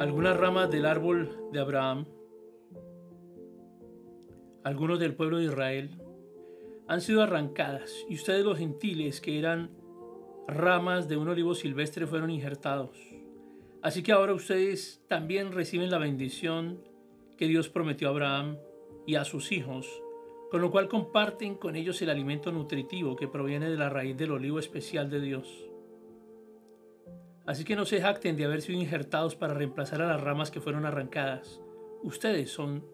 Algunas ramas del árbol de Abraham, algunos del pueblo de Israel, han sido arrancadas y ustedes los gentiles que eran ramas de un olivo silvestre fueron injertados. Así que ahora ustedes también reciben la bendición que Dios prometió a Abraham y a sus hijos, con lo cual comparten con ellos el alimento nutritivo que proviene de la raíz del olivo especial de Dios. Así que no se jacten de haber sido injertados para reemplazar a las ramas que fueron arrancadas. Ustedes son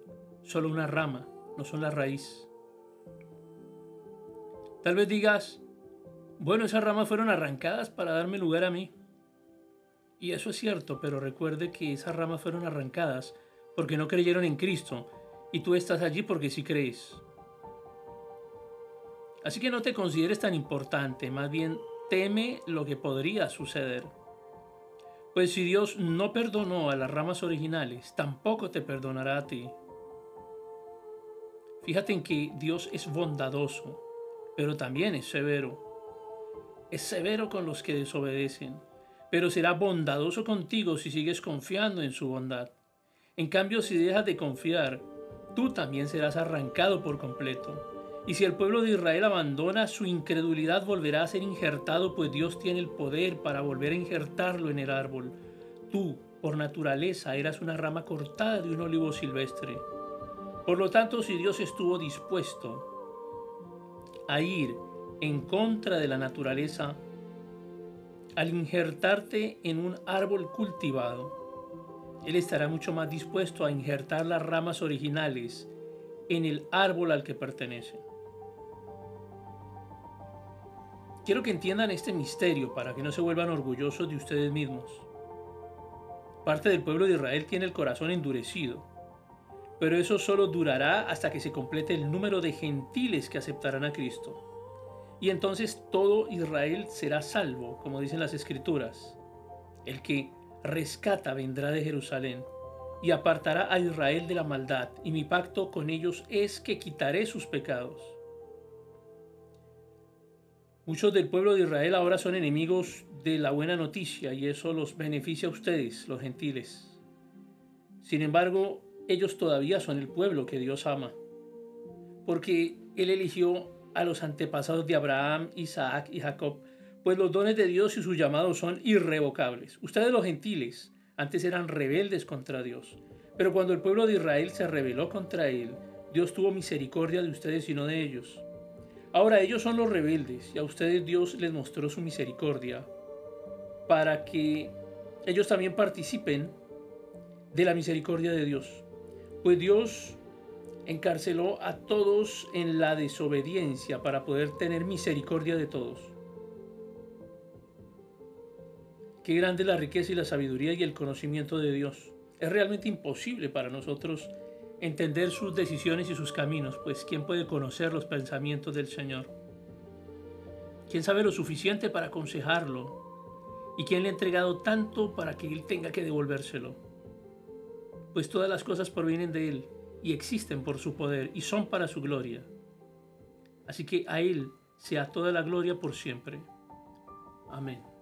solo una rama, no son la raíz. Tal vez digas, bueno, esas ramas fueron arrancadas para darme lugar a mí. Y eso es cierto, pero recuerde que esas ramas fueron arrancadas porque no creyeron en Cristo y tú estás allí porque sí crees. Así que no te consideres tan importante, más bien teme lo que podría suceder. Pues si Dios no perdonó a las ramas originales, tampoco te perdonará a ti. Fíjate en que Dios es bondadoso, pero también es severo. Es severo con los que desobedecen, pero será bondadoso contigo si sigues confiando en su bondad. En cambio, si dejas de confiar, tú también serás arrancado por completo. Y si el pueblo de Israel abandona su incredulidad, volverá a ser injertado, pues Dios tiene el poder para volver a injertarlo en el árbol. Tú, por naturaleza, eras una rama cortada de un olivo silvestre. Por lo tanto, si Dios estuvo dispuesto a ir en contra de la naturaleza, al injertarte en un árbol cultivado, Él estará mucho más dispuesto a injertar las ramas originales en el árbol al que pertenece. Quiero que entiendan este misterio para que no se vuelvan orgullosos de ustedes mismos. Parte del pueblo de Israel tiene el corazón endurecido, pero eso solo durará hasta que se complete el número de gentiles que aceptarán a Cristo. Y entonces todo Israel será salvo, como dicen las escrituras. El que rescata vendrá de Jerusalén y apartará a Israel de la maldad, y mi pacto con ellos es que quitaré sus pecados. Muchos del pueblo de Israel ahora son enemigos de la buena noticia y eso los beneficia a ustedes, los gentiles. Sin embargo, ellos todavía son el pueblo que Dios ama, porque Él eligió a los antepasados de Abraham, Isaac y Jacob, pues los dones de Dios y sus llamados son irrevocables. Ustedes los gentiles antes eran rebeldes contra Dios, pero cuando el pueblo de Israel se rebeló contra Él, Dios tuvo misericordia de ustedes y no de ellos Ahora ellos son los rebeldes y a ustedes Dios les mostró su misericordia para que ellos también participen de la misericordia de Dios. Pues Dios encarceló a todos en la desobediencia para poder tener misericordia de todos. Qué grande la riqueza y la sabiduría y el conocimiento de Dios. Es realmente imposible para nosotros entender sus decisiones y sus caminos, pues ¿quién puede conocer los pensamientos del Señor? ¿Quién sabe lo suficiente para aconsejarlo? ¿Y quién le ha entregado tanto para que Él tenga que devolvérselo? Pues todas las cosas provienen de Él y existen por su poder y son para su gloria. Así que a Él sea toda la gloria por siempre. Amén.